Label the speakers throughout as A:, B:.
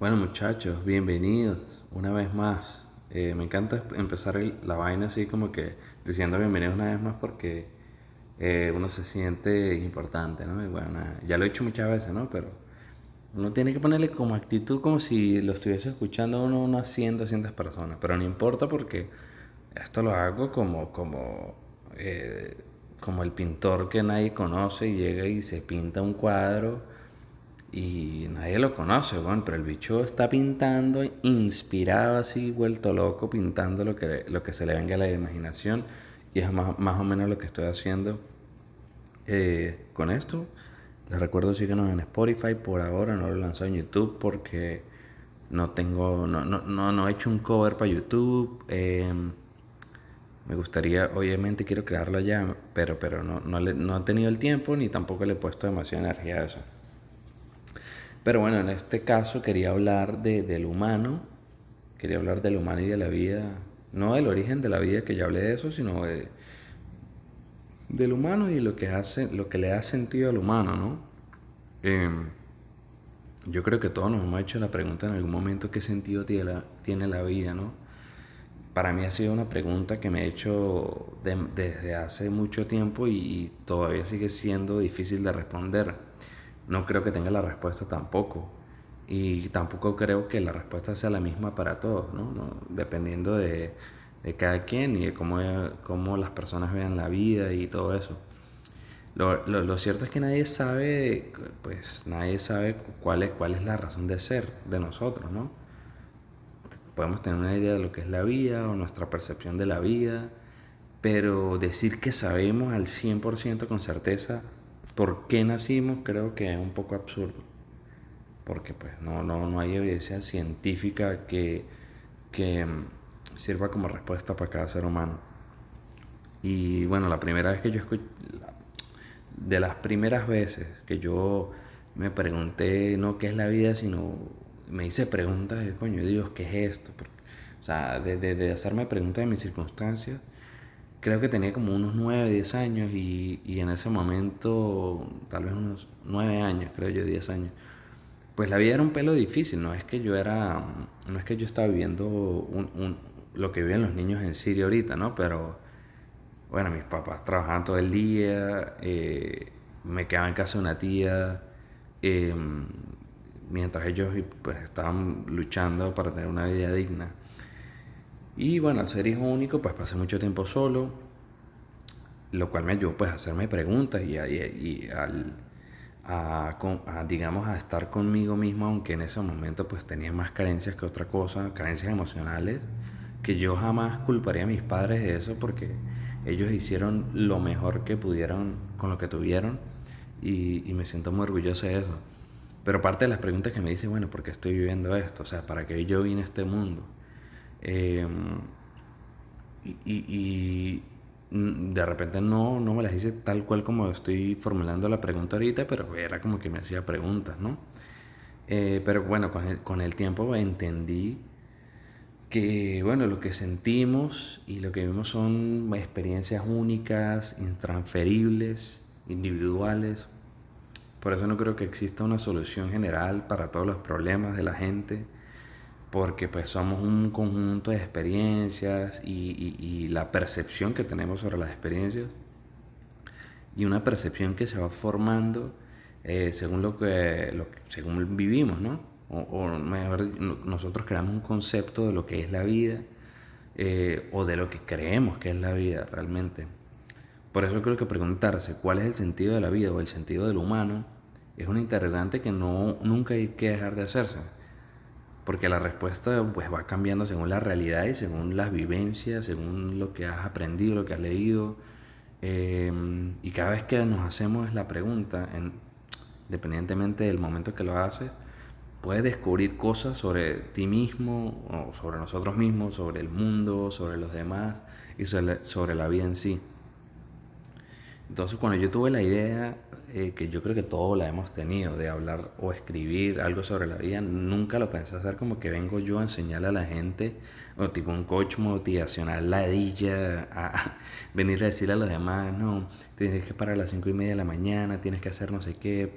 A: Bueno muchachos, bienvenidos una vez más. Eh, me encanta empezar la vaina así como que diciendo bienvenidos una vez más porque eh, uno se siente importante, ¿no? Y bueno, ya lo he hecho muchas veces, ¿no? Pero uno tiene que ponerle como actitud como si lo estuviese escuchando uno unas 100, 200 personas. Pero no importa porque esto lo hago como, como, eh, como el pintor que nadie conoce y llega y se pinta un cuadro y nadie lo conoce, bueno, pero el bicho está pintando, inspirado así, vuelto loco, pintando lo que, lo que se le venga a la imaginación. Y es más, más o menos lo que estoy haciendo eh, con esto. Les recuerdo síguenos en Spotify, por ahora no lo he lanzado en YouTube porque no tengo, no, no, no, no he hecho un cover para YouTube. Em, me gustaría, obviamente quiero crearlo ya, pero, pero no, no, le, no he tenido el tiempo ni tampoco le he puesto demasiada energía a eso. Pero bueno, en este caso quería hablar de, del humano, quería hablar del humano y de la vida, no del origen de la vida, que ya hablé de eso, sino de, del humano y lo que, hace, lo que le da sentido al humano, ¿no? Em, yo creo que todos nos hemos hecho la pregunta en algún momento qué sentido tiene la, tiene la vida, ¿no? Para mí ha sido una pregunta que me he hecho desde hace mucho tiempo y todavía sigue siendo difícil de responder no creo que tenga la respuesta tampoco. Y tampoco creo que la respuesta sea la misma para todos, ¿no? Dependiendo de, cada quien y de cómo, cómo, las personas vean la vida y todo eso. Lo, lo, cierto es que nadie sabe, pues nadie sabe cuál es, cuál es la razón de ser de nosotros, ¿no? Podemos tener una idea de lo que es la vida o nuestra percepción de la vida, pero decir que sabemos al 100% con certeza por qué nacimos creo que es un poco absurdo. Porque pues no, no, no hay evidencia científica que, que mm, sirva como respuesta para cada ser humano. Y bueno, la primera vez que yo escuché, de las primeras veces que yo me pregunté no qué es la vida, sino me hice preguntas de coño Dios, ¿qué es esto? o sea, de, de, de hacerme preguntas de mis circunstancias, creo que tenía como unos 9, 10 años y, y, en ese momento, tal vez unos 9 años, creo yo, 10 años, pues la vida era un pelo difícil, no es que yo era, no es que yo estaba viviendo un, un, lo que viven los niños en Siria ahorita, ¿no? Pero, bueno, mis papás trabajaban todo el día, eh, me quedaba en casa de una tía, eh, mientras ellos pues, estaban luchando para tener una vida digna. Y bueno, al ser hijo único, pues pasé mucho tiempo solo, lo cual me ayudó pues a hacerme preguntas y, a, digamos, a estar conmigo mismo, aunque en ese momento pues tenía más carencias que otra cosa, carencias emocionales, que yo jamás culparía a mis padres de eso porque ellos hicieron lo mejor que pudieron con lo que tuvieron y, y me siento muy orgulloso de eso. Pero parte de las preguntas que me dice, bueno, ¿por qué estoy viviendo esto? O sea, ¿para qué yo vine a este mundo? Em, y, de repente no, no me las hice tal cual como estoy formulando la pregunta ahorita, pero era como que me hacía preguntas, ¿no? Eh, pero bueno, con el, con el tiempo entendí que, bueno, lo que sentimos y lo que vimos son experiencias únicas, intransferibles, individuales. Por eso no creo que exista una solución general para todos los problemas de la gente porque pues somos un conjunto de experiencias y, la percepción que tenemos sobre las experiencias y una percepción que se va formando eh, según lo que, lo según vivimos, ¿no? O, mejor, nosotros creamos un concepto de lo que es la vida eh, o de lo que creemos que es la vida realmente. Por eso creo que preguntarse cuál es el sentido de la vida o el sentido del humano es una interrogante que no, nunca hay que dejar de hacerse porque la respuesta pues va cambiando según la realidad y según las vivencias, según lo que has aprendido, lo que has leído. Em, y cada vez que nos hacemos la pregunta, en, independientemente del momento que lo haces, puedes descubrir cosas sobre ti mismo, o sobre nosotros mismos, sobre el mundo, sobre los demás y sobre, sobre la vida en sí. Entonces cuando yo tuve la idea eh, que yo creo que todos la hemos tenido, de hablar o escribir algo sobre la vida, nunca lo pensé hacer como que vengo yo a enseñarle a la gente, o tipo un coach motivacional, ladilla, a venir a decirle a los demás, no, tienes que parar a las cinco y media de la mañana, tienes que hacer no sé qué,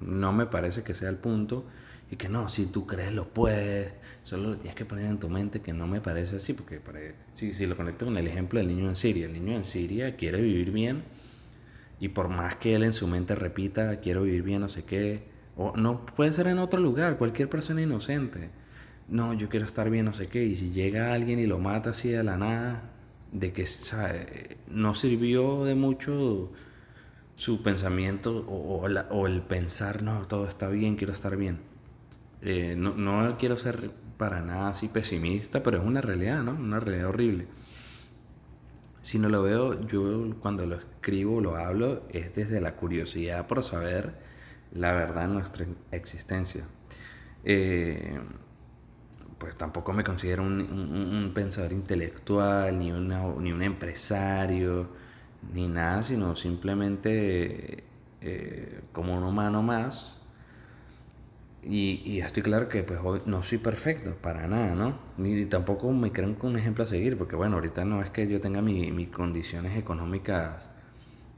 A: no me parece que sea el punto, y que no, si tú crees lo puedes, solo lo tienes que poner en tu mente que no me parece así, porque si, si lo conecto con el ejemplo del niño en Siria, el niño en Siria quiere vivir bien y por más que él en su mente repita, quiero vivir bien, no sé qué, o no puede ser en otro lugar, cualquier persona inocente, no, yo quiero estar bien, no sé qué, y si llega alguien y lo mata así de la nada, de que no sirvió de mucho su pensamiento o, o, el pensar, no, todo está bien, quiero estar bien. Eh, no, no, quiero ser para nada así pesimista, pero es una realidad, ¿no? Una realidad horrible. Si no lo veo, yo cuando lo escribo, lo hablo, es desde la curiosidad por saber la verdad de nuestra existencia. Eh, pues tampoco me considero un, pensador intelectual, ni, ni un empresario, ni nada, sino simplemente eh, como un humano más. Y, estoy claro que pues no soy perfecto, para nada, ¿no? Ni tampoco me creo un ejemplo a seguir, porque bueno, ahorita no es que yo tenga mis condiciones económicas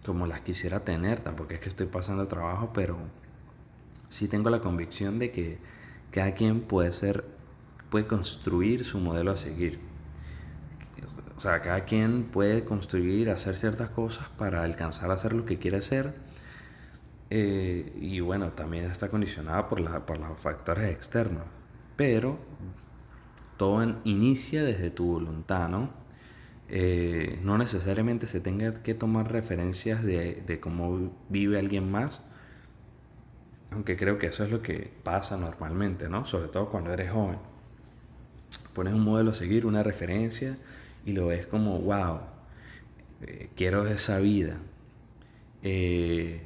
A: como las quisiera tener, tampoco es que estoy pasando trabajo, pero sí tengo la convicción de que cada quien puede ser puede construir su modelo a seguir. O sea, cada quien puede construir, hacer ciertas cosas para alcanzar a hacer lo que quiere hacer. Eh, y bueno, también está condicionada por, la, por los factores externos. Pero todo inicia desde tu voluntad, ¿no? Eh, no necesariamente se tenga que tomar referencias de, de cómo vive alguien más, aunque creo que eso es lo que pasa normalmente, ¿no? Sobre todo cuando eres joven pones un modelo a seguir, una referencia y lo ves como, wow, eh, quiero esa vida. Eh,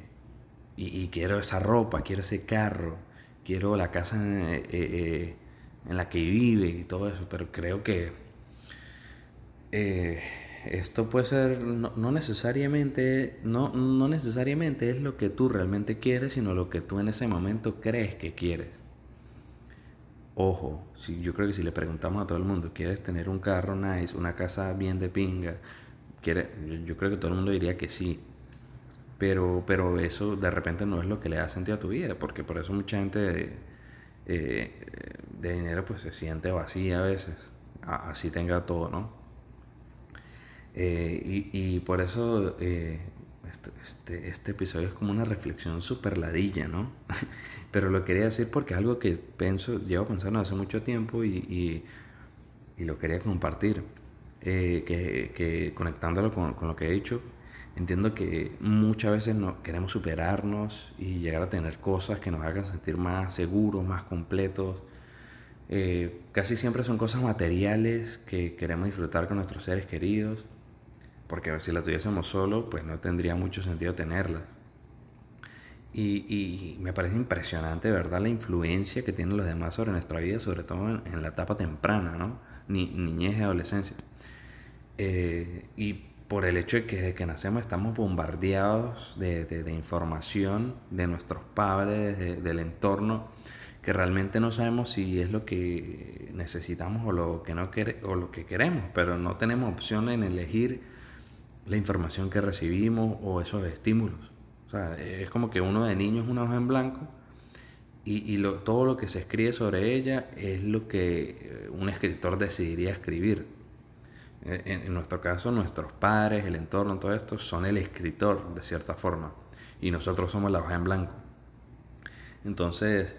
A: y, quiero esa ropa, quiero ese carro, quiero la casa eh, en la que vive y todo eso, pero creo que esto puede ser no, necesariamente no, no necesariamente es lo que tú realmente quieres, sino lo que tú en ese momento crees que quieres. Ojo, si, yo creo que si le preguntamos a todo el mundo, ¿quieres tener un carro nice, una casa bien de pinga? ¿Quiere? Yo creo que todo el mundo diría que sí. Pero, pero eso de repente no es lo que le da sentido a tu vida, porque por eso mucha gente de, eh, de dinero pues se siente vacía a veces, así tenga todo, ¿no? Eh, y, y, por eso eh, este, este, este, episodio es como una reflexión súper ladilla, ¿no? Pero lo quería decir porque es algo que pienso, llevo pensando hace mucho tiempo y, y, lo quería compartir. Eh, que, que, conectándolo con, con, lo que he dicho, entiendo que muchas veces no, queremos superarnos y llegar a tener cosas que nos hagan sentir más seguros, más completos. Eh, casi siempre son cosas materiales que queremos disfrutar con nuestros seres queridos porque si las tuviésemos solo, pues no tendría mucho sentido tenerlas. Y, me parece impresionante, ¿verdad?, la influencia que tienen los demás sobre nuestra vida, sobre todo en, la etapa temprana, ¿no? Ni, niñez y adolescencia. Eh, y por el hecho de que desde que nacemos estamos bombardeados de, de, información de nuestros padres, del entorno, que realmente no sabemos si es lo que necesitamos o lo que, no o lo que queremos, pero no tenemos opción en elegir la información que recibimos o esos estímulos. O sea, es como que uno de niño es una hoja en blanco y, lo, todo lo que se escribe sobre ella es lo que un escritor decidiría escribir. En, nuestro caso, nuestros padres, el entorno, todo esto son el escritor de cierta forma y nosotros somos la hoja en blanco. Entonces,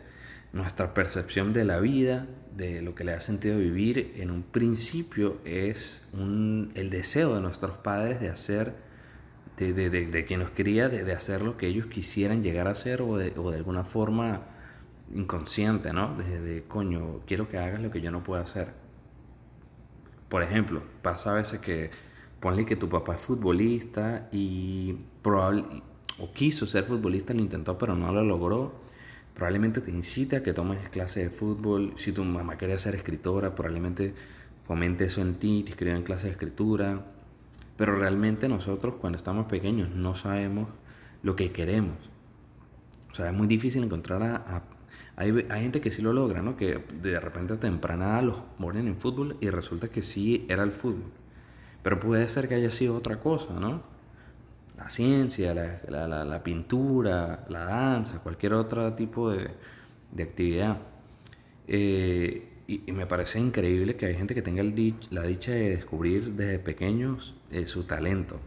A: nuestra percepción de la vida de lo que le ha sentido vivir en un principio es el deseo de nuestros padres de hacer, de, de, de, quien nos quería, de, hacer lo que ellos quisieran llegar a hacer o de, de alguna forma inconsciente, ¿no? De, coño, quiero que hagas lo que yo no puedo hacer. Por ejemplo, pasa a veces que ponle que tu papá es futbolista y probable, o quiso ser futbolista, lo intentó pero no lo logró probablemente te incite a que tomes clases de fútbol. Si tu mamá quería ser escritora, probablemente fomente eso en ti, te escriban clases de escritura. Pero realmente nosotros cuando estamos pequeños no sabemos lo que queremos. O sea, es muy difícil encontrar a... hay, hay, gente que sí lo logra, ¿no? Que de repente temprana los ponen en fútbol y resulta que sí era el fútbol. Pero puede ser que haya sido otra cosa, ¿no? la ciencia, la, la, pintura, la danza, cualquier otro tipo de, de, actividad. Eh, y, me parece increíble que hay gente que tenga la dicha de descubrir desde pequeños eh, su talento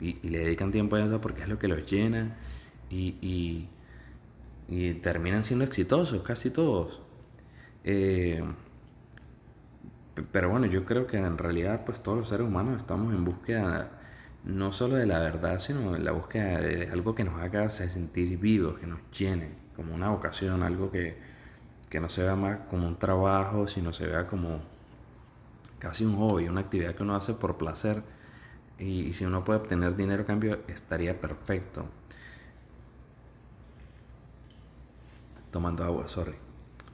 A: y, le dedican tiempo a eso porque es lo que los llena y terminan siendo exitosos, casi todos. Eh, pero bueno, yo creo que en realidad pues todos los seres humanos estamos en búsqueda no solo de la verdad, sino en la búsqueda de algo que nos haga sentir vivos, que nos llene, como una vocación, algo que, que no se vea más como un trabajo, sino se vea como casi un hobby, una actividad que uno hace por placer. Y, si uno puede obtener dinero a cambio, estaría perfecto. Tomando agua, sorry.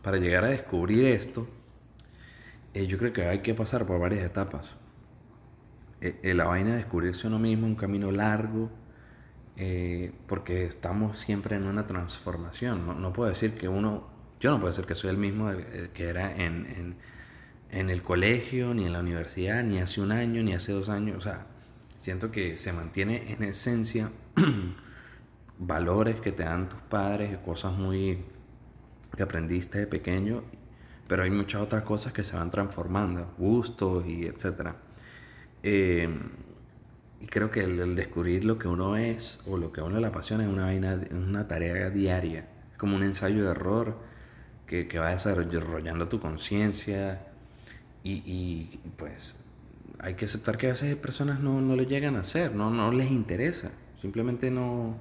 A: Para llegar a descubrir esto, eh, yo creo que hay que pasar por varias etapas. Eh, eh, la vaina de descubrirse uno mismo, un camino largo, porque estamos siempre en una transformación. No, no puedo decir que uno yo no puedo decir que soy el mismo que era en, el colegio, ni en la universidad, ni hace un año, ni hace dos años. O sea, siento que se mantiene en esencia valores que te dan tus padres, cosas muy que aprendiste de pequeño, pero hay muchas otras cosas que se van transformando, gustos y etcétera. Eh, y creo que el, descubrir lo que uno es o lo que a uno le apasiona es una, vaina, una tarea diaria, es como un ensayo de error que, que va desarrollando tu conciencia y, y, pues hay que aceptar que a veces personas no, no le llegan a hacer, no, no les interesa, simplemente no,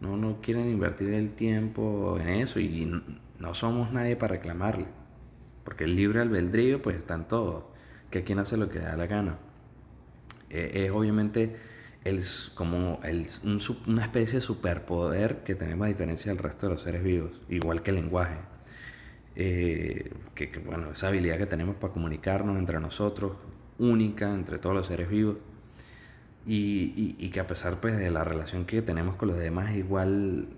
A: no, no quieren invertir el tiempo en eso y no somos nadie para reclamarle, porque el libre albedrío pues está en todo, que quien hace lo que da la gana. E, es, obviamente el, como el, una especie de superpoder que tenemos a diferencia del resto de los seres vivos, igual que el lenguaje. Eh, que, bueno, esa habilidad que tenemos para comunicarnos entre nosotros, única entre todos los seres vivos, y, y, que a pesar pues, de la relación que tenemos con los demás, igual,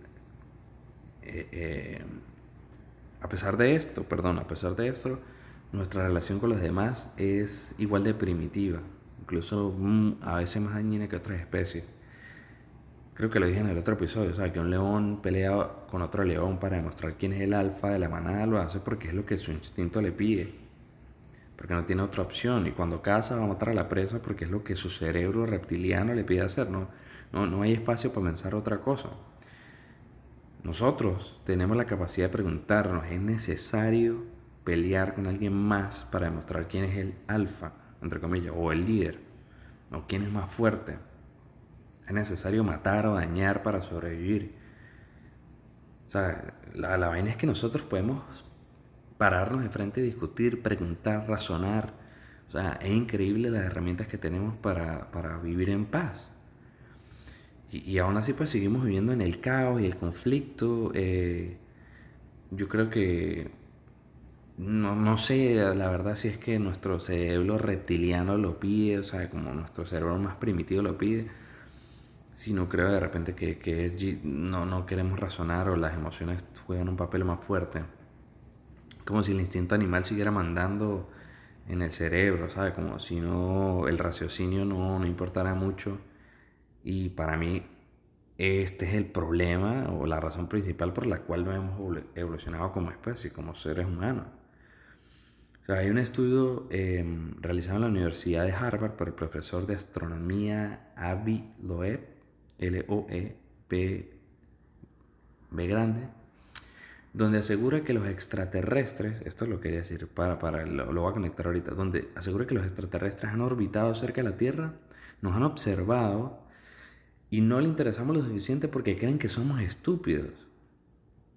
A: eh, eh, a pesar de esto, perdón, a pesar de esto, nuestra relación con los demás es igual de primitiva, incluso mm, a veces más dañina que otras especies. Creo que lo dije en el otro episodio, o sea, que un león pelea con otro león para demostrar quién es el alfa de la manada, lo hace porque es lo que su instinto le pide, porque no tiene otra opción, y cuando caza va a matar a la presa porque es lo que su cerebro reptiliano le pide hacer, no, no, no hay espacio para pensar otra cosa. Nosotros tenemos la capacidad de preguntarnos, ¿es necesario pelear con alguien más para demostrar quién es el alfa, entre comillas, o el líder, o quién es más fuerte? Es necesario matar o dañar para sobrevivir. O sea, la, la vaina es que nosotros podemos pararnos de frente, discutir, preguntar, razonar. O sea, es increíble las herramientas que tenemos para, para vivir en paz. Y, y, aún así pues seguimos viviendo en el caos y el conflicto. Eh, yo creo que no, no, sé la verdad si es que nuestro cerebro reptiliano lo pide, o sea, como nuestro cerebro más primitivo lo pide si no creo de repente que, que no, no queremos razonar o las emociones juegan un papel más fuerte. Como si el instinto animal siguiera mandando en el cerebro, ¿sabes? Como si no, el raciocinio no, no importara mucho. Y para mí este es el problema o la razón principal por la cual no hemos evolucionado como especie, como seres humanos. O sea, hay un estudio em, realizado en la Universidad de Harvard por el profesor de astronomía Avi Loeb L-O-E-B B grande, donde asegura que los extraterrestres, esto lo quería decir, para, para, lo, lo voy a conectar ahorita, donde asegura que los extraterrestres han orbitado cerca de la Tierra, nos han observado y no le interesamos lo suficiente porque creen que somos estúpidos.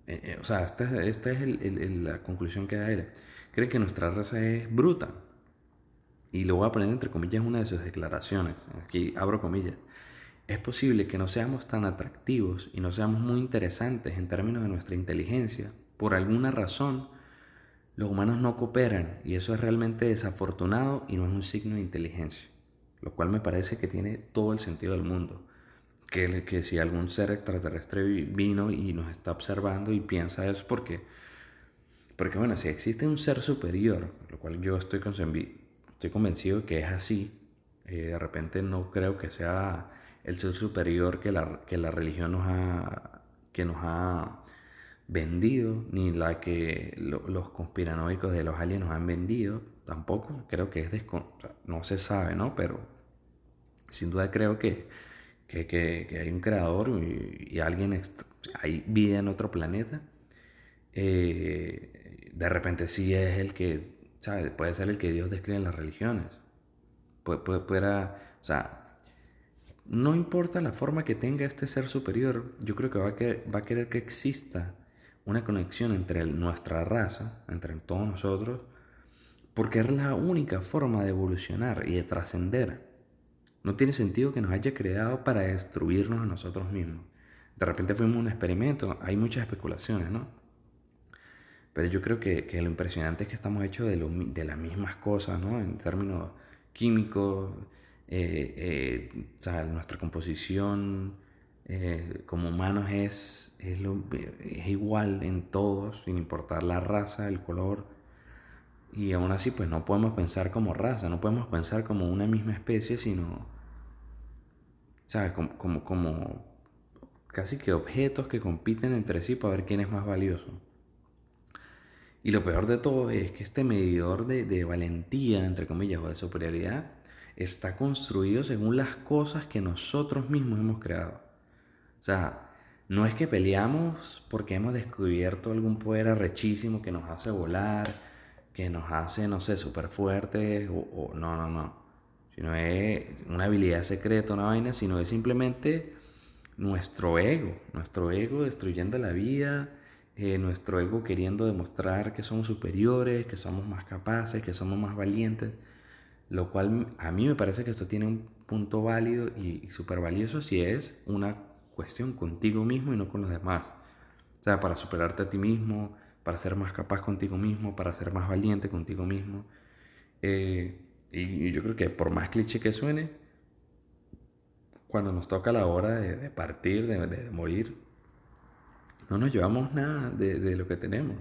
A: Eh, eh, o sea, esta, esta es la conclusión que da él. Cree que nuestra raza es bruta. Y lo voy a poner entre comillas una de sus declaraciones. Aquí abro comillas es posible que no seamos tan atractivos y no seamos muy interesantes en términos de nuestra inteligencia. Por alguna razón, los humanos no cooperan y eso es realmente desafortunado y no es un signo de inteligencia, lo cual me parece que tiene todo el sentido del mundo. Que, que si algún ser extraterrestre vino y nos está observando y piensa eso porque, porque bueno, si existe un ser superior, lo cual yo estoy, estoy convencido que es así, eh, de repente no creo que sea el ser superior que la, que la religión nos ha, que nos ha vendido, ni la que los conspiranoicos de los aliens nos han vendido, tampoco. Creo que es descon no se sabe, ¿no? Pero sin duda creo que, que, hay un creador y, alguien, hay vida en otro planeta. Eh, de repente sí es el que, ¿sabes? Puede ser el que Dios describe en las religiones. Puede, puede, puede, o sea, no importa la forma que tenga este ser superior, yo creo que va a, va a querer que exista una conexión entre nuestra raza, entre todos nosotros, porque es la única forma de evolucionar y de trascender. No tiene sentido que nos haya creado para destruirnos a nosotros mismos. De repente fuimos un experimento, hay muchas especulaciones, ¿no? Pero yo creo que, lo impresionante es que estamos hechos de, de las mismas cosas, ¿no? En términos químicos, eh, eh, nuestra composición eh, como humanos es, es, igual en todos, sin importar la raza, el color. Y aún así, pues no podemos pensar como raza, no podemos pensar como una misma especie, sino, ¿sabes? Como, como, como casi que objetos que compiten entre sí para ver quién es más valioso. Y lo peor de todo es que este medidor de, de valentía, entre comillas, o de superioridad, está construido según las cosas que nosotros mismos hemos creado. O sea, no es que peleamos porque hemos descubierto algún poder arrechísimo que nos hace volar, que nos hace, no sé, súper fuertes, o, no, no, no. Sino es una habilidad secreta, una vaina, sino es simplemente nuestro ego, nuestro ego destruyendo la vida, eh, nuestro ego queriendo demostrar que somos superiores, que somos más capaces, que somos más valientes. Lo cual a mí me parece que esto tiene un punto válido y, súper valioso si es una cuestión contigo mismo y no con los demás. O sea, para superarte a ti mismo, para ser más capaz contigo mismo, para ser más valiente contigo mismo. Eh, y, yo creo que por más cliché que suene, cuando nos toca la hora de, partir, de, morir, no nos llevamos nada de, lo que tenemos.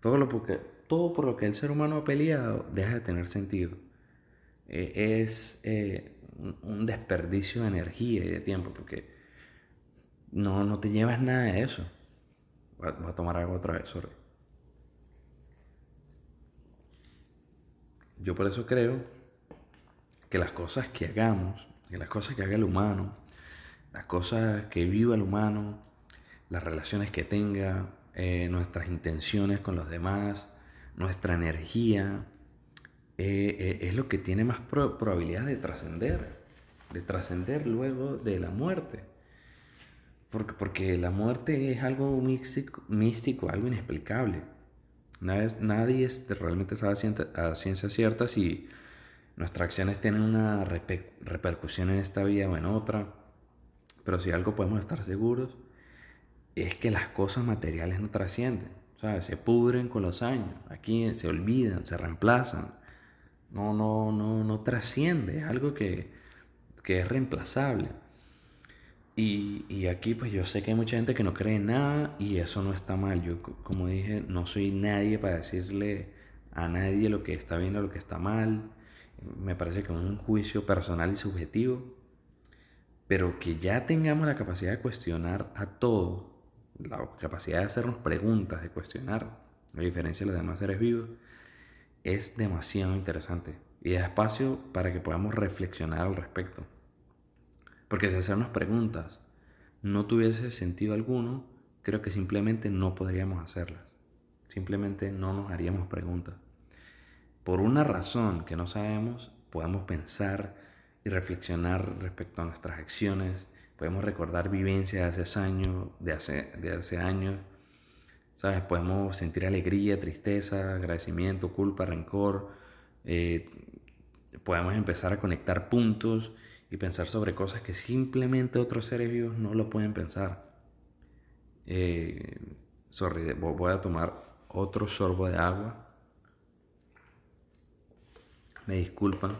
A: Todo, lo porque, todo por lo que el ser humano ha peleado deja de tener sentido. Eh, es eh, un desperdicio de energía y de tiempo porque no, no te llevas nada de eso. Voy a, tomar algo otra vez, sorry. Yo por eso creo que las cosas que hagamos, que las cosas que haga el humano, las cosas que viva el humano, las relaciones que tenga, eh, nuestras intenciones con los demás, nuestra energía, eh, eh, es lo que tiene más probabilidad de trascender, de trascender luego de la muerte. Porque, porque la muerte es algo místico, místico algo inexplicable. Nadie, nadie realmente sabe a ciencia cierta si nuestras acciones tienen una repercusión en esta vida o en otra. Pero si algo podemos estar seguros es que las cosas materiales no trascienden. Se pudren con los años. Aquí se olvidan, se reemplazan. No, no, no, no trasciende, es algo que, es reemplazable. Y, aquí pues yo sé que hay mucha gente que no cree en nada y eso no está mal. Yo como dije, no soy nadie para decirle a nadie lo que está bien o lo que está mal. Me parece que es un juicio personal y subjetivo. Pero que ya tengamos la capacidad de cuestionar a todo, la capacidad de hacernos preguntas, de cuestionar, a diferencia de los demás seres vivos, es demasiado interesante y da espacio para que podamos reflexionar al respecto. Porque si hacernos preguntas no tuviese sentido alguno, creo que simplemente no podríamos hacerlas. Simplemente no nos haríamos preguntas. Por una razón que no sabemos, podemos pensar y reflexionar respecto a nuestras acciones, podemos recordar vivencias de hace años, de hace, de hace años ¿Sabes? Podemos sentir alegría, tristeza, agradecimiento, culpa, rencor. Eh, podemos empezar a conectar puntos y pensar sobre cosas que simplemente otros seres vivos no lo pueden pensar. Eh, sorry, voy a tomar otro sorbo de agua. Me disculpan.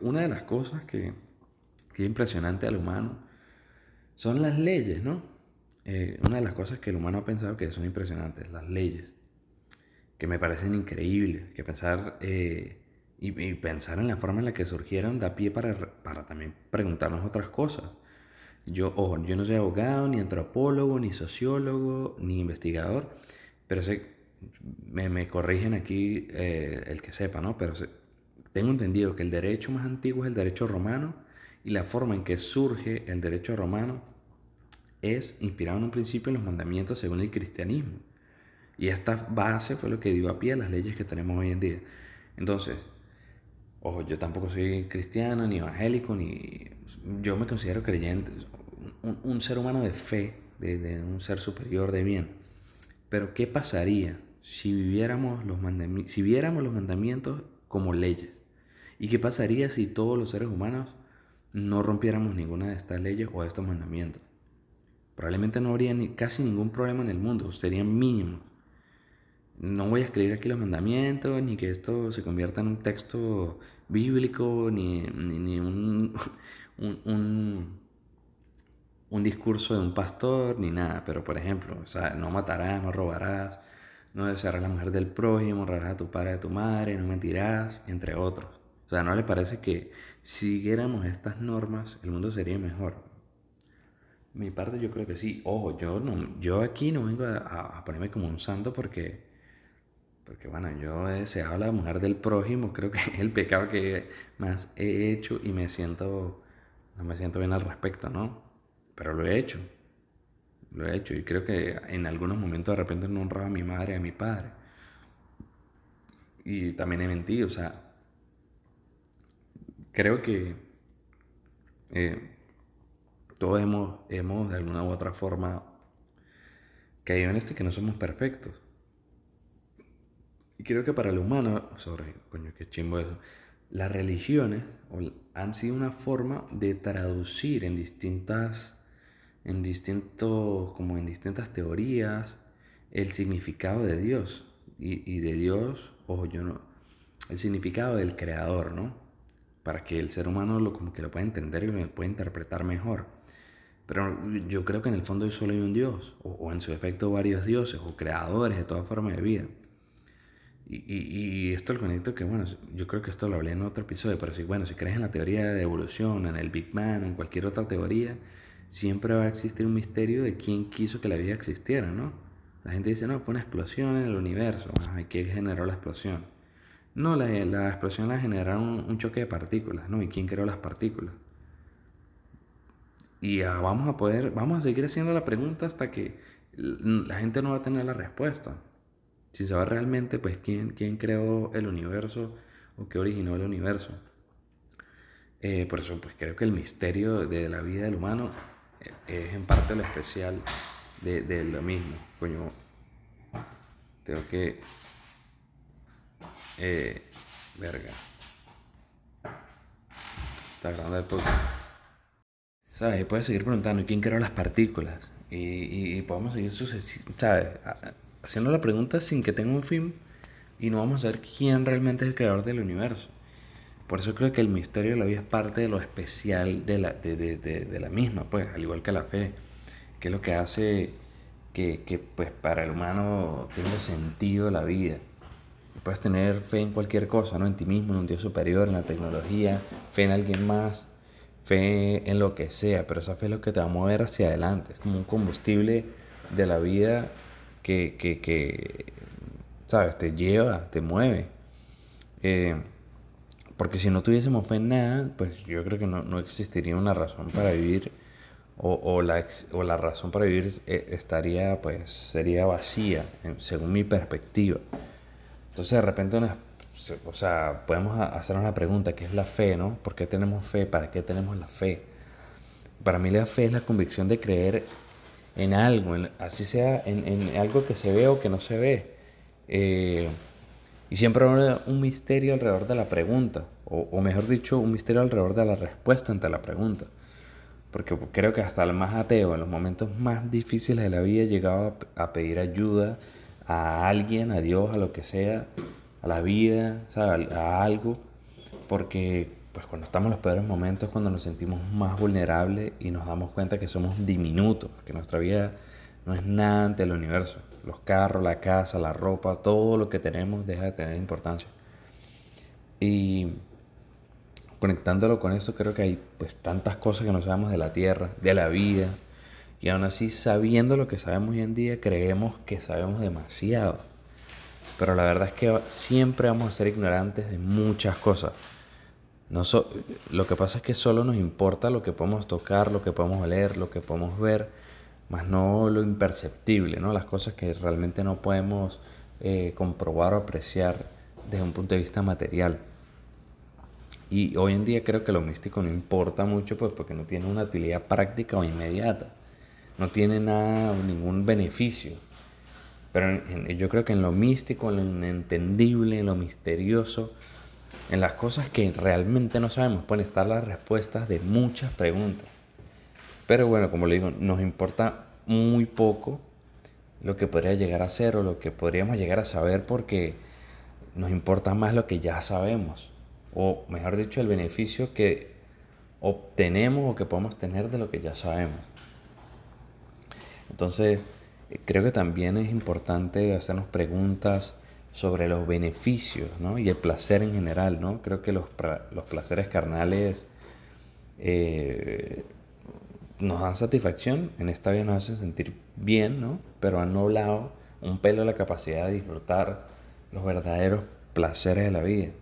A: Una de las cosas que, que es impresionante al humano son las leyes, ¿no? Eh, una de las cosas que el humano ha pensado que son impresionantes, las leyes, que me parecen increíbles, que pensar eh, y, pensar en la forma en la que surgieron da pie para, para también preguntarnos otras cosas. Yo, ojo, yo no soy abogado, ni antropólogo, ni sociólogo, ni investigador, pero sé, me, me corrigen aquí eh, el que sepa, ¿no? Pero tengo entendido que el derecho más antiguo es el derecho romano y la forma en que surge el derecho romano es inspirado en un principio en los mandamientos según el cristianismo. Y esta base fue lo que dio a pie a las leyes que tenemos hoy en día. Entonces, ojo, yo tampoco soy cristiano, ni evangélico, ni... Yo me considero creyente, un, ser humano de fe, de, un ser superior de bien. Pero ¿qué pasaría si, viviéramos los si viéramos los mandamientos como leyes? ¿Y qué pasaría si todos los seres humanos no rompiéramos ninguna de estas leyes o de estos mandamientos? Probablemente no habría casi ningún problema en el mundo, serían mínimos. No voy a escribir aquí los mandamientos, ni que esto se convierta en un texto bíblico, ni, ni, un, un, un, discurso de un pastor, ni nada. Pero, por ejemplo, o sea, no matarás, no robarás, no desearás la mujer del prójimo, honrarás a tu padre a tu madre, no mentirás, entre otros. O sea, ¿no le parece que si siguiéramos estas normas, el mundo sería mejor? Mi parte yo creo que sí. Ojo, yo, no, yo aquí no vengo a, ponerme como un santo porque, porque, bueno, yo he deseado la mujer del prójimo. Creo que es el pecado que más he hecho y me siento, no me siento bien al respecto, ¿no? Pero lo he hecho. Lo he hecho y creo que en algunos momentos de repente no honraba a mi madre a mi padre. Y también he mentido, o sea, creo que... Eh, todos hemos, hemos de alguna u otra forma caído en esto que no somos perfectos. Y creo que para el humano, sorry, coño, qué chimbo eso, las religiones han sido una forma de traducir en distintas, en distintos, como en distintas teorías, el significado de Dios. Y, y de Dios, ojo, yo no, el significado del creador, ¿no? Para que el ser humano lo, como que lo pueda entender y lo pueda interpretar mejor. Pero yo creo que en el fondo solo hay un Dios, o, en su efecto varios dioses, o creadores de toda forma de vida. Y, y, esto lo conecto que, bueno, yo creo que esto lo hablé en otro episodio, pero si, bueno, si crees en la teoría de evolución, en el Big Bang, en cualquier otra teoría, siempre va a existir un misterio de quién quiso que la vida existiera, ¿no? La gente dice, no, fue una explosión en el universo. ¿Y quién generó la explosión? No, la, la explosión la generaron un choque de partículas, ¿no? ¿Y quién creó las partículas? Y vamos a poder, vamos a seguir haciendo la pregunta hasta que la gente no va a tener la respuesta. Si va realmente, pues, quién, quién creó el universo o qué originó el universo. Eh, por eso, pues, creo que el misterio de la vida del humano eh, es en parte lo especial de, de lo mismo. Coño, tengo que... Eh, verga. Está grabando el podcast. ¿Sabes? Y puedes seguir preguntando, ¿quién creó las partículas? Y, y, podemos seguir ¿sabes? Haciendo la pregunta sin que tenga un fin y no vamos a ver quién realmente es el creador del universo. Por eso creo que el misterio de la vida es parte de lo especial de la, de, de, de, la misma, pues, al igual que la fe, que es lo que hace que, que, pues, para el humano tenga sentido la vida. Puedes tener fe en cualquier cosa, ¿no? En ti mismo, en un Dios superior, en la tecnología, fe en alguien más, fe en lo que sea, pero esa fe es lo que te va a mover hacia adelante, es como un combustible de la vida que, que, que ¿sabes? Te lleva, te mueve. Eh, porque si no tuviésemos fe en nada, pues yo creo que no, no existiría una razón para vivir o, o, la, o la razón para vivir eh, estaría, pues, sería vacía, según mi perspectiva. Entonces de repente una o sea, podemos hacernos la pregunta, ¿qué es la fe, no? ¿Por qué tenemos fe? ¿Para qué tenemos la fe? Para mí la fe es la convicción de creer en algo, así sea en, algo que se ve o que no se ve. Eh, y siempre hay un misterio alrededor de la pregunta, o, mejor dicho, un misterio alrededor de la respuesta ante la pregunta. Porque creo que hasta el más ateo, en los momentos más difíciles de la vida, llegaba a pedir ayuda a alguien, a Dios, a lo que sea, a la vida, a algo, porque pues cuando estamos en los peores momentos, cuando nos sentimos más vulnerables y nos damos cuenta que somos diminutos, que nuestra vida no es nada ante el universo. Los carros, la casa, la ropa, todo lo que tenemos deja de tener importancia. Y conectándolo con eso, creo que hay pues tantas cosas que no sabemos de la Tierra, de la vida, y aún así sabiendo lo que sabemos hoy en día, creemos que sabemos demasiado. Pero la verdad es que siempre vamos a ser ignorantes de muchas cosas. No lo que pasa es que solo nos importa lo que podemos tocar, lo que podemos leer, lo que podemos ver, más no lo imperceptible, ¿no? las cosas que realmente no podemos eh, comprobar o apreciar desde un punto de vista material. Y hoy en día creo que lo místico no importa mucho pues porque no tiene una utilidad práctica o inmediata. No tiene nada, ningún beneficio. Pero yo creo que en lo místico, en lo inentendible, en lo misterioso, en las cosas que realmente no sabemos, pueden estar las respuestas de muchas preguntas. Pero bueno, como le digo, nos importa muy poco lo que podría llegar a ser o lo que podríamos llegar a saber porque nos importa más lo que ya sabemos o mejor dicho, el beneficio que obtenemos o que podemos tener de lo que ya sabemos. Entonces, creo que también es importante hacernos preguntas sobre los beneficios ¿no? y el placer en general. ¿no? Creo que los, los placeres carnales eh, nos dan satisfacción, en esta vida nos hacen sentir bien, ¿no? pero han nublado un pelo la capacidad de disfrutar los verdaderos placeres de la vida.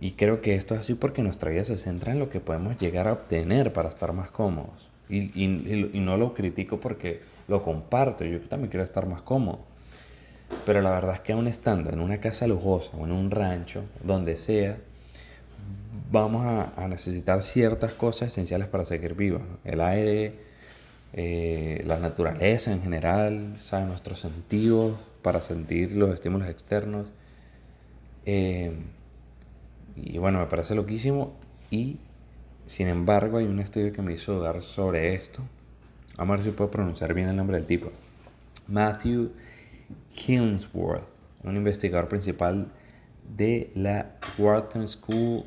A: Y creo que esto es así porque nuestra vida se centra en lo que podemos llegar a obtener para estar más cómodos. Y, y, no lo critico porque lo comparto, yo también quiero estar más cómodo. Pero la verdad es que aún estando en una casa lujosa o en un rancho, donde sea, vamos a, necesitar ciertas cosas esenciales para seguir vivos. El aire, eh, la naturaleza en general, ¿sabes? nuestros sentidos para sentir los estímulos externos. Eh, y bueno, me parece loquísimo. Y sin embargo, hay un estudio que me hizo dudar sobre esto. Vamos a ver si puedo pronunciar bien el nombre del tipo. Matthew Killingsworth, un investigador principal de la Wharton School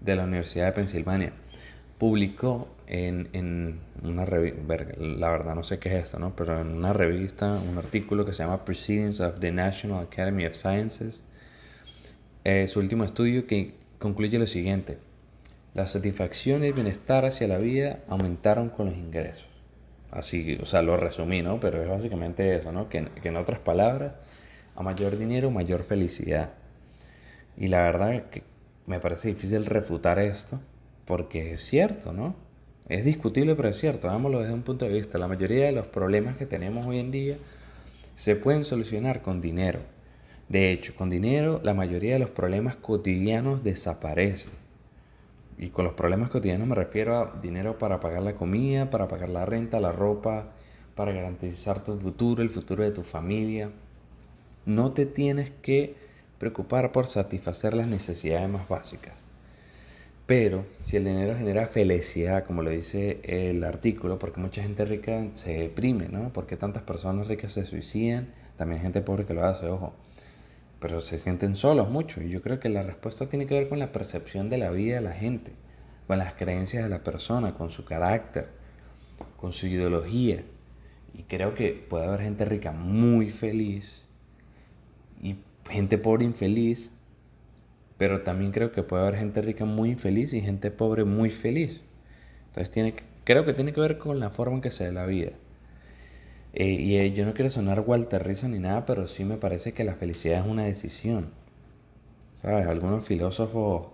A: de la Universidad de Pensilvania, publicó en, en una revista, la verdad no sé qué es esto, ¿no? pero en una revista un artículo que se llama Proceedings of the National Academy of Sciences eh, su último estudio que concluye lo siguiente. La satisfacción y el bienestar hacia la vida aumentaron con los ingresos. Así, o sea, lo resumí, ¿no? Pero es básicamente eso, ¿no? Que, que en otras palabras, a mayor dinero, mayor felicidad. Y la verdad que me parece difícil refutar esto, porque es cierto, ¿no? Es discutible, pero es cierto. Veámoslo desde un punto de vista. La mayoría de los problemas que tenemos hoy en día se pueden solucionar con dinero. De hecho, con dinero la mayoría de los problemas cotidianos desaparecen. Y con los problemas cotidianos me refiero a dinero para pagar la comida, para pagar la renta, la ropa, para garantizar tu futuro, el futuro de tu familia. No te tienes que preocupar por satisfacer las necesidades más básicas. Pero si el dinero genera felicidad, como lo dice el artículo, porque mucha gente rica se deprime, ¿no? Porque tantas personas ricas se suicidan, también gente pobre que lo hace, ojo pero se sienten solos mucho. Y yo creo que la respuesta tiene que ver con la percepción de la vida de la gente, con las creencias de la persona, con su carácter, con su ideología. Y creo que puede haber gente rica muy feliz y gente pobre infeliz, pero también creo que puede haber gente rica muy infeliz y gente pobre muy feliz. Entonces tiene, creo que tiene que ver con la forma en que se ve la vida. Eh, y eh, yo no quiero sonar Walter Rizzo ni nada, pero sí me parece que la felicidad es una decisión. ¿Sabes? Algunos filósofos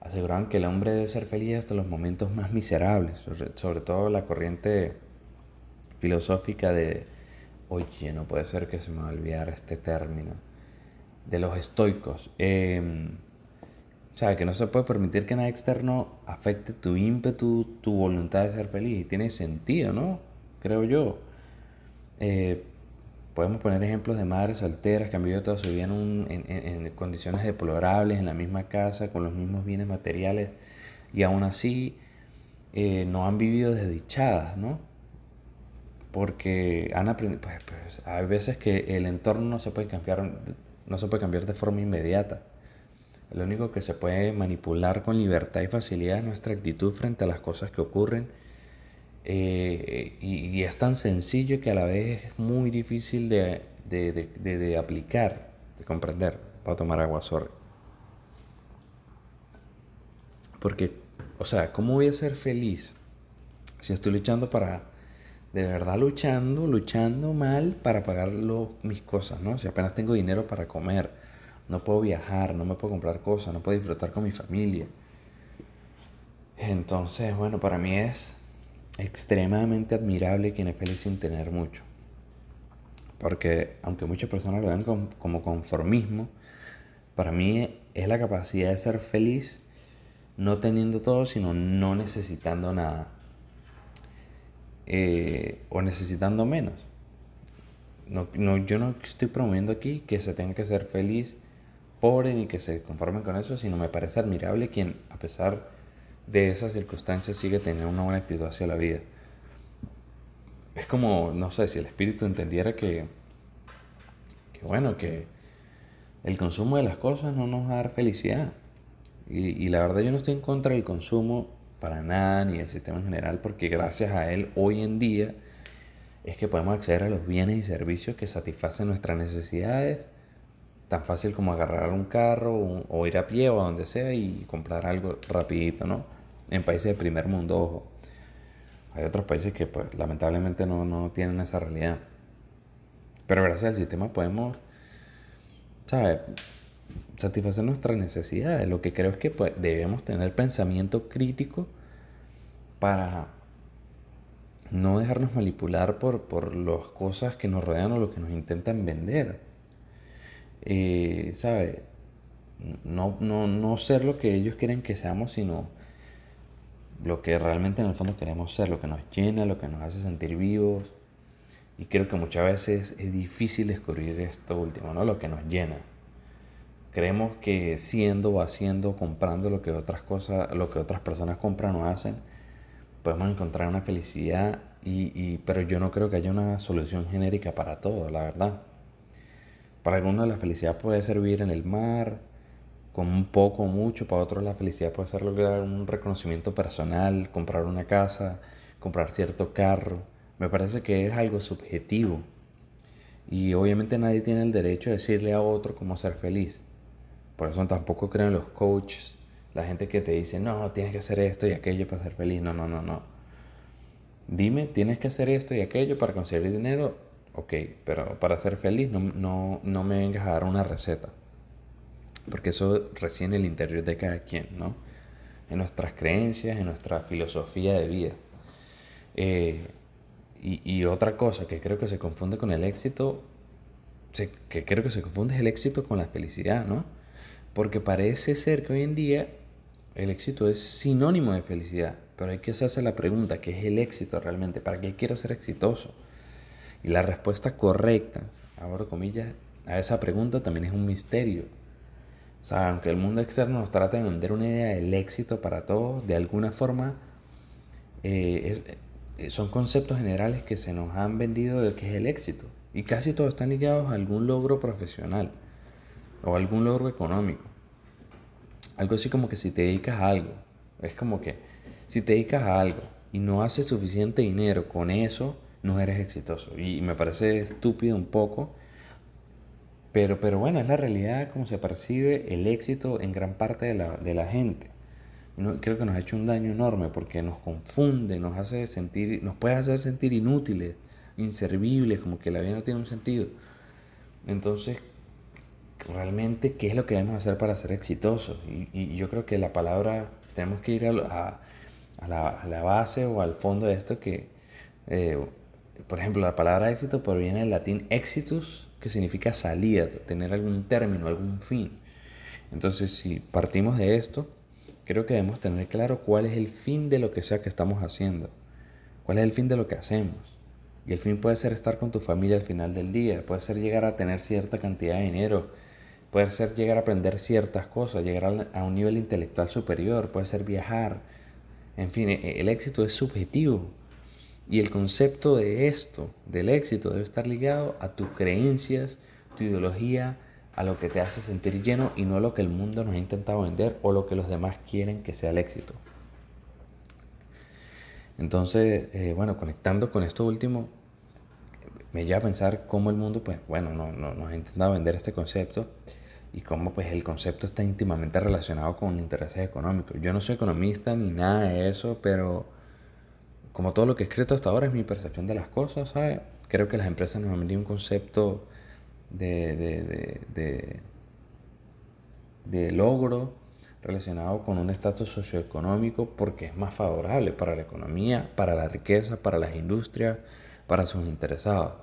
A: aseguraban que el hombre debe ser feliz hasta los momentos más miserables, sobre, todo la corriente filosófica de, oye, no puede ser que se me olvidara este término, de los estoicos. Eh, o sea, que no se puede permitir que nada externo afecte tu ímpetu, tu voluntad de ser feliz. Tiene sentido, ¿no? Creo yo. Eh, podemos poner ejemplos de madres solteras que han vivido toda su vida en, condiciones deplorables, en la misma casa, con los mismos bienes materiales, y aún así eh, no han vivido desdichadas, ¿no? Porque han aprendido, pues, pues, hay veces que el entorno no se puede cambiar, no se puede cambiar de forma inmediata. Lo único que se puede manipular con libertad y facilidad es nuestra actitud frente a las cosas que ocurren eh, y, es tan sencillo que a la vez es muy difícil de, de, aplicar, de comprender. Para tomar agua, sorry. Porque, o sea, ¿cómo voy a ser feliz si estoy luchando para, de verdad luchando, luchando mal para pagar mis cosas, ¿no? Si apenas tengo dinero para comer, no puedo viajar, no me puedo comprar cosas, no puedo disfrutar con mi familia. Entonces, bueno, para mí es extremadamente admirable quien es feliz sin tener mucho. Porque aunque muchas personas lo ven como conformismo, para mí es la capacidad de ser feliz no teniendo todo, sino no necesitando nada. Eh, o necesitando menos. No, no, yo no estoy promoviendo aquí que se tenga que ser feliz, pobre, ni que se conformen con eso, sino me parece admirable quien, a pesar de esas circunstancias, sigue teniendo una buena actitud hacia la vida. Es como, no sé, si el espíritu entendiera que, que bueno, que el consumo de las cosas no nos va a dar felicidad. Y, la verdad yo no estoy en contra del consumo para nada, ni del sistema en general, porque gracias a él hoy en día es que podemos acceder a los bienes y servicios que satisfacen nuestras necesidades, tan fácil como agarrar un carro o, ir a pie o a donde sea y comprar algo rapidito, ¿no? En países de primer mundo, ojo. Hay otros países que pues, lamentablemente no, no tienen esa realidad. Pero gracias al sistema podemos, ¿sabes? satisfacer nuestras necesidades. Lo que creo es que pues, debemos tener pensamiento crítico para no dejarnos manipular por, por las cosas que nos rodean o lo que nos intentan vender. Eh, ¿Sabe? No, no, no ser lo que ellos quieren que seamos, sino lo que realmente en el fondo queremos ser, lo que nos llena, lo que nos hace sentir vivos. Y creo que muchas veces es difícil descubrir esto último, ¿no? Lo que nos llena. Creemos que siendo o haciendo, comprando lo que otras cosas, lo que otras personas compran o hacen, podemos encontrar una felicidad, y, pero yo no creo que haya una solución genérica para todo, la verdad. Para algunos la felicidad puede ser vivir en el mar, con un poco o mucho, para otros la felicidad puede ser lograr un reconocimiento personal, comprar una casa, comprar cierto carro. Me parece que es algo subjetivo. Y obviamente nadie tiene el derecho de decirle a otro cómo ser feliz. Por eso tampoco creo en los coaches, la gente que te dice, no, tienes que hacer esto y aquello para ser feliz. No, no, no, no. Dime, tienes que hacer esto y aquello para conseguir dinero. Ok, pero para ser feliz no, no, no me vengas a dar una receta. Porque eso recién en el interior de cada quien, ¿no? En nuestras creencias, en nuestra filosofía de vida. Eh, y, y, otra cosa que creo que se confunde con el éxito, que creo que se confunde es el éxito con la felicidad, ¿no? Porque parece ser que hoy en día el éxito es sinónimo de felicidad. Pero hay que hacerse la pregunta, ¿qué es el éxito realmente? ¿Para qué quiero ser exitoso? Y la respuesta correcta, abro comillas, a esa pregunta también es un misterio. Aunque el mundo externo nos trata de vender una idea del éxito para todos, de alguna forma eh, eh, son conceptos generales que se nos han vendido de qué es el éxito. Y casi todos están ligados a algún logro profesional o algún logro económico. Algo así como que si te dedicas a algo, es como que si te dedicas a algo y no haces suficiente dinero con eso, no eres exitoso. Y me parece estúpido un poco, pero, pero bueno, es la realidad como se percibe el éxito en gran parte de la, de la gente. No, creo que nos ha hecho un daño enorme porque nos confunde, nos hace sentir, nos puede hacer sentir inútiles, inservibles, como que la vida no tiene un sentido. Entonces realmente qué es lo que debemos hacer para ser exitosos. Y, yo creo que la palabra, tenemos que ir a, a, la, base o al fondo de esto que, eh, por ejemplo, la palabra éxito proviene del latín exitus, que significa salida, tener algún término, algún fin. Entonces, si partimos de esto, creo que debemos tener claro cuál es el fin de lo que sea que estamos haciendo, cuál es el fin de lo que hacemos. Y el fin puede ser estar con tu familia al final del día, puede ser llegar a tener cierta cantidad de dinero, Puede ser llegar a aprender ciertas cosas, llegar a un nivel intelectual superior, puede ser viajar. En fin, e, el éxito es subjetivo. Y el concepto de esto, del éxito, debe estar ligado a tus creencias, tu ideología, a lo que te hace sentir lleno y no a lo que el mundo nos ha intentado vender o lo que los demás quieren que sea el éxito. Entonces, eh, bueno, conectando con esto último, me lleva a pensar cómo el mundo, pues bueno, no, no, nos ha intentado vender este concepto y cómo pues el concepto está íntimamente relacionado con intereses económicos. Yo no soy economista ni nada de eso, pero como todo lo que he escrito hasta ahora es mi percepción de las cosas, ¿sabes? Creo que las empresas nos han vendido un concepto de, de, de, de logro relacionado con un estatus socioeconómico porque es más favorable para la economía, para la riqueza, para las industrias, para sus interesados.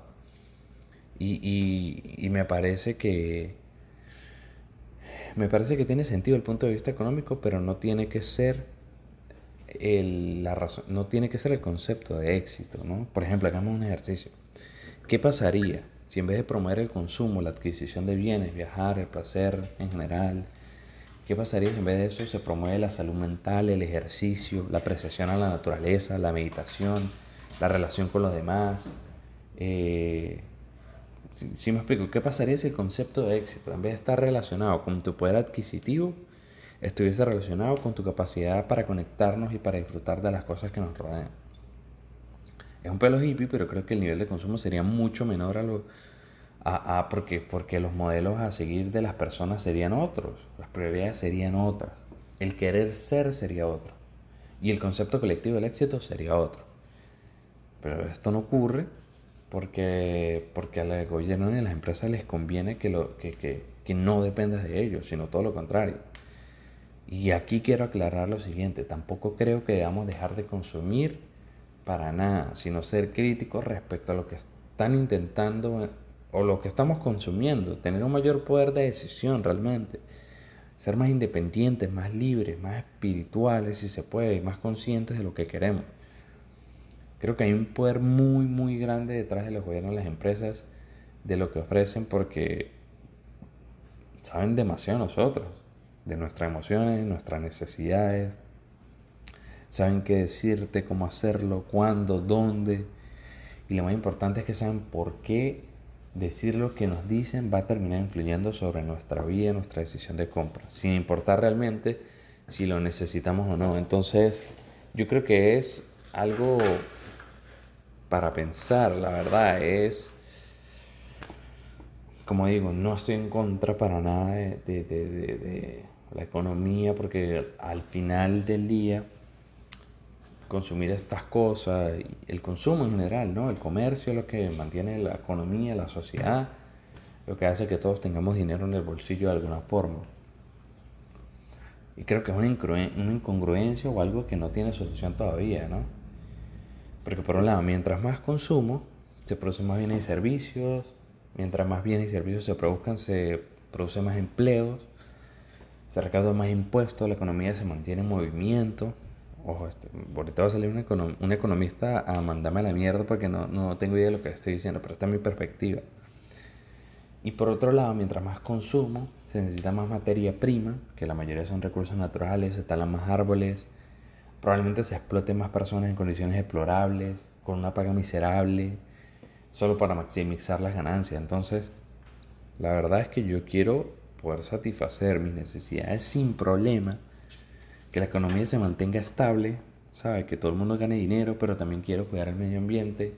A: Y, y, y me parece que me parece que tiene sentido el punto de vista económico, pero no tiene que ser el, la razón, no tiene que ser el concepto de éxito, ¿no? Por ejemplo, hagamos un ejercicio. ¿Qué pasaría si en vez de promover el consumo, la adquisición de bienes, viajar, el placer en general, ¿Qué pasaría si en vez de eso se promueve la salud mental, el ejercicio, la apreciación a la naturaleza, la meditación, la relación con los demás? Eh, si, me explico, ¿qué pasaría si el concepto de éxito, en vez de estar relacionado con tu poder adquisitivo, estuviese relacionado con tu capacidad para conectarnos y para disfrutar de las cosas que nos rodean? Es un pelo hippie, pero creo que el nivel de consumo sería mucho menor a lo, Ah, porque, porque los modelos a seguir de las personas serían otros, las prioridades serían otras, el querer ser sería otro y el concepto colectivo del éxito sería otro. Pero esto no ocurre porque, porque al gobierno y a las empresas les conviene que, lo, que, que, que no dependas de ellos, sino todo lo contrario. Y aquí quiero aclarar lo siguiente, tampoco creo que debamos dejar de consumir para nada, sino ser críticos respecto a lo que están intentando o lo que estamos consumiendo, tener un mayor poder de decisión realmente, ser más independientes, más libres, más espirituales si se puede, más conscientes de lo que queremos. Creo que hay un poder muy, muy grande detrás de los gobiernos las empresas, de lo que ofrecen, porque saben demasiado nosotros, de nuestras emociones, nuestras necesidades, saben qué decirte, cómo hacerlo, cuándo, dónde, y lo más importante es que saben por qué decir lo que nos dicen va a terminar influyendo sobre nuestra vida, nuestra decisión de compra, sin importar realmente si lo necesitamos o no. Entonces, yo creo que es algo para pensar, la verdad, es, como digo, no estoy en contra para nada de, de, de la economía, porque al final del día, consumir estas cosas, el consumo en general, ¿no? El comercio es lo que mantiene la economía, la sociedad, lo que hace que todos tengamos dinero en el bolsillo de alguna forma. Y creo que es una, incongruencia o algo que no tiene solución todavía, ¿no? Porque por un lado, mientras más consumo, se producen más bienes y servicios, mientras más bienes y servicios se produzcan, se producen más empleos, se recaudan más impuestos, la economía se mantiene en movimiento, ojo, este, ahorita va a salir un, economista a mandarme a la mierda porque no, no tengo idea de lo que estoy diciendo, pero esta es mi perspectiva. Y por otro lado, mientras más consumo, se necesita más materia prima, que la mayoría son recursos naturales, se talan más árboles, probablemente se exploten más personas en condiciones deplorables, con una paga miserable, solo para maximizar las ganancias. Entonces, la verdad es que yo quiero poder satisfacer mis necesidades sin problema que la economía se mantenga estable, ¿sabe? Que todo el mundo gane dinero, pero también quiero cuidar el medio ambiente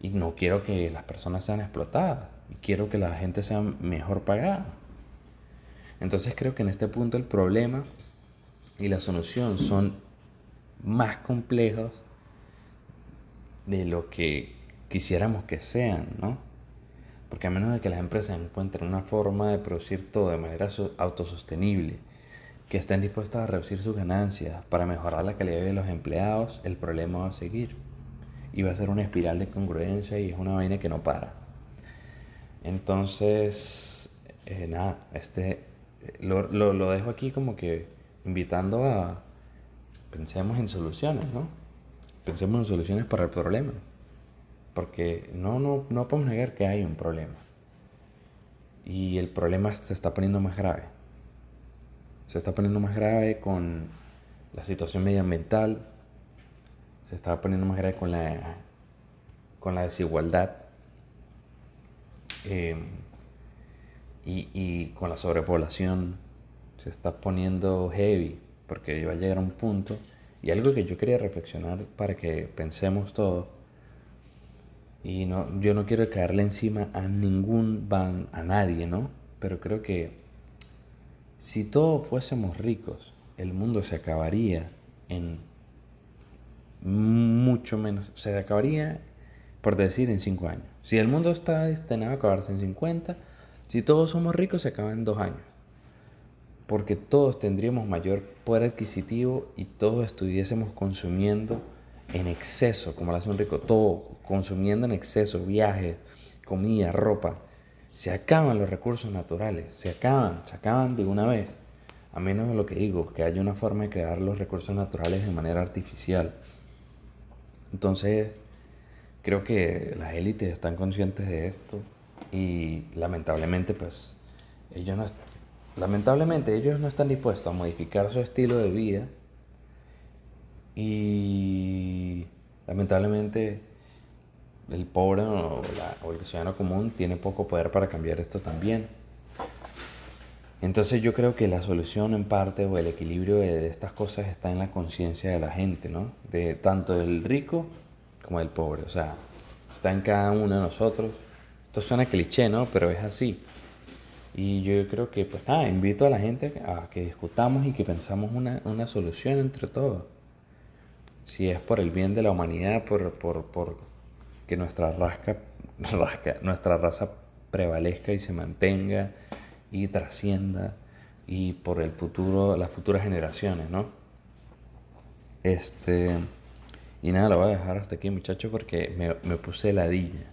A: y no quiero que las personas sean explotadas, quiero que la gente sea mejor pagada. Entonces creo que en este punto el problema y la solución son más complejos de lo que quisiéramos que sean, ¿no? Porque a menos de que las empresas encuentren una forma de producir todo de manera autosostenible, que estén dispuestas a reducir sus ganancias para mejorar la calidad de los empleados, el problema va a seguir. Y va a ser una espiral de congruencia y es una vaina que no para. Entonces, eh, nada, este, lo, lo, lo, dejo aquí como que invitando a pensemos en soluciones, ¿no? Pensemos en soluciones para el problema. Porque no, no, no podemos negar que hay un problema. Y el problema se está poniendo más grave se está poniendo más grave con la situación medioambiental, se está poniendo más grave con la, con la desigualdad em, y, y, con la sobrepoblación. Se está poniendo heavy porque va a llegar a un punto y algo que yo quería reflexionar para que pensemos todo. Y no, yo no quiero caerle encima a ningún ban, a nadie, ¿no? Pero creo que si todos fuésemos ricos, el mundo se acabaría en mucho menos, se acabaría, por decir, en 5 años. Si el mundo está destinado a acabarse en 50, si todos somos ricos, se acaba en 2 años. Porque todos tendríamos mayor poder adquisitivo y todos estuviésemos consumiendo en exceso, como lo hace un rico, todo consumiendo en exceso, viajes, comida, ropa. Se acaban los recursos naturales, se acaban, se acaban de una vez. A menos de lo que digo, que haya una forma de crear los recursos naturales de manera artificial. Entonces, creo que las élites están conscientes de esto y lamentablemente, pues, ellos no, lamentablemente ellos no están dispuestos a modificar su estilo de vida y lamentablemente el pobre o, el ciudadano común tiene poco poder para cambiar esto también. Entonces yo creo que la solución en parte o el equilibrio de, estas cosas está en la conciencia de la gente, ¿no? De tanto del rico como del pobre. O sea, está en cada uno de nosotros. Esto suena cliché, ¿no? Pero es así. Y yo creo que, pues nada, invito a la gente a que discutamos y que pensamos una, una solución entre todos. Si es por el bien de la humanidad, por, por, por que nuestra, rasca, rasca, nuestra raza prevalezca y se mantenga y trascienda y por el futuro, las futuras generaciones, ¿no? Este, y nada, lo voy a dejar hasta aquí, muchachos, porque me, me puse ladilla.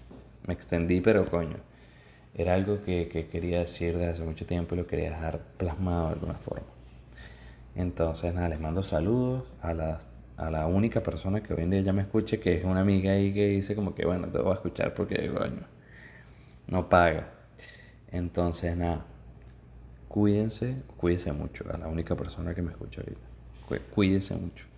A: Me extendí, pero coño, era algo que, que, quería decir desde hace mucho tiempo y lo quería dejar plasmado de alguna forma. Entonces, nada, les mando saludos a, las, a la única persona que hoy en día ya me escuche, que es una amiga ahí que dice como que, bueno, te voy a escuchar porque, coño, no paga. Entonces, nada, cuídense, cuídense mucho, a la única persona que me escucha ahorita. Cuídense mucho.